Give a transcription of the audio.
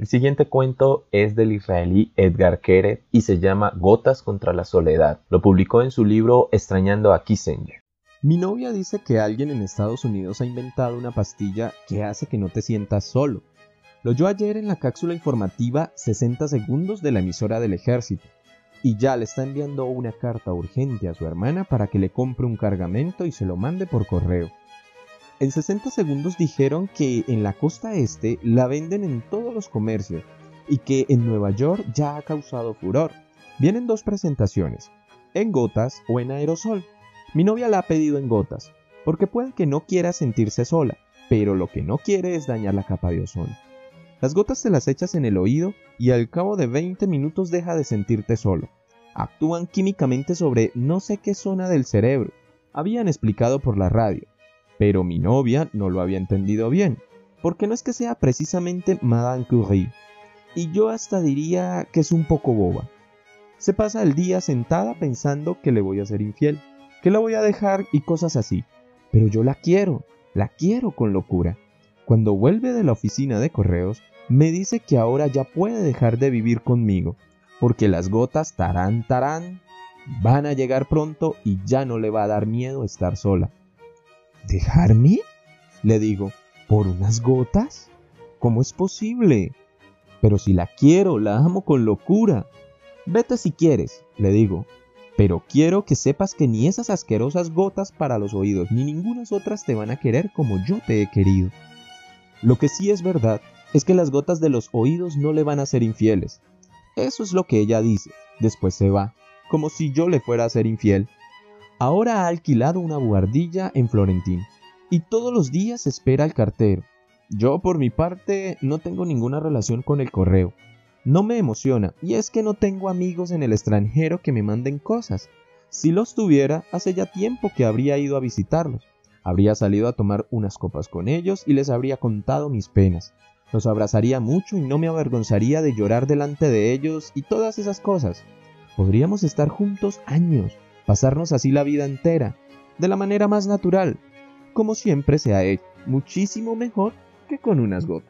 El siguiente cuento es del israelí Edgar Keret y se llama Gotas contra la soledad. Lo publicó en su libro Extrañando a Kissinger. Mi novia dice que alguien en Estados Unidos ha inventado una pastilla que hace que no te sientas solo. Lo oyó ayer en la cápsula informativa 60 segundos de la emisora del ejército y ya le está enviando una carta urgente a su hermana para que le compre un cargamento y se lo mande por correo. En 60 segundos dijeron que en la costa este la venden en todos los comercios y que en Nueva York ya ha causado furor. Vienen dos presentaciones, en gotas o en aerosol. Mi novia la ha pedido en gotas, porque puede que no quiera sentirse sola, pero lo que no quiere es dañar la capa de ozono. Las gotas te las echas en el oído y al cabo de 20 minutos deja de sentirte solo. Actúan químicamente sobre no sé qué zona del cerebro. Habían explicado por la radio, pero mi novia no lo había entendido bien, porque no es que sea precisamente Madame Curie, y yo hasta diría que es un poco boba. Se pasa el día sentada pensando que le voy a ser infiel, que la voy a dejar y cosas así, pero yo la quiero, la quiero con locura. Cuando vuelve de la oficina de correos, me dice que ahora ya puede dejar de vivir conmigo, porque las gotas tarán tarán van a llegar pronto y ya no le va a dar miedo estar sola. ¿Dejarme? Le digo, ¿por unas gotas? ¿Cómo es posible? Pero si la quiero, la amo con locura. Vete si quieres, le digo, pero quiero que sepas que ni esas asquerosas gotas para los oídos ni ninguna otras te van a querer como yo te he querido. Lo que sí es verdad es que las gotas de los oídos no le van a ser infieles. Eso es lo que ella dice. Después se va, como si yo le fuera a ser infiel. Ahora ha alquilado una buhardilla en Florentín y todos los días espera al cartero. Yo por mi parte no tengo ninguna relación con el correo. No me emociona y es que no tengo amigos en el extranjero que me manden cosas. Si los tuviera, hace ya tiempo que habría ido a visitarlos. Habría salido a tomar unas copas con ellos y les habría contado mis penas. Los abrazaría mucho y no me avergonzaría de llorar delante de ellos y todas esas cosas. Podríamos estar juntos años, pasarnos así la vida entera, de la manera más natural, como siempre se ha hecho, muchísimo mejor que con unas gotas.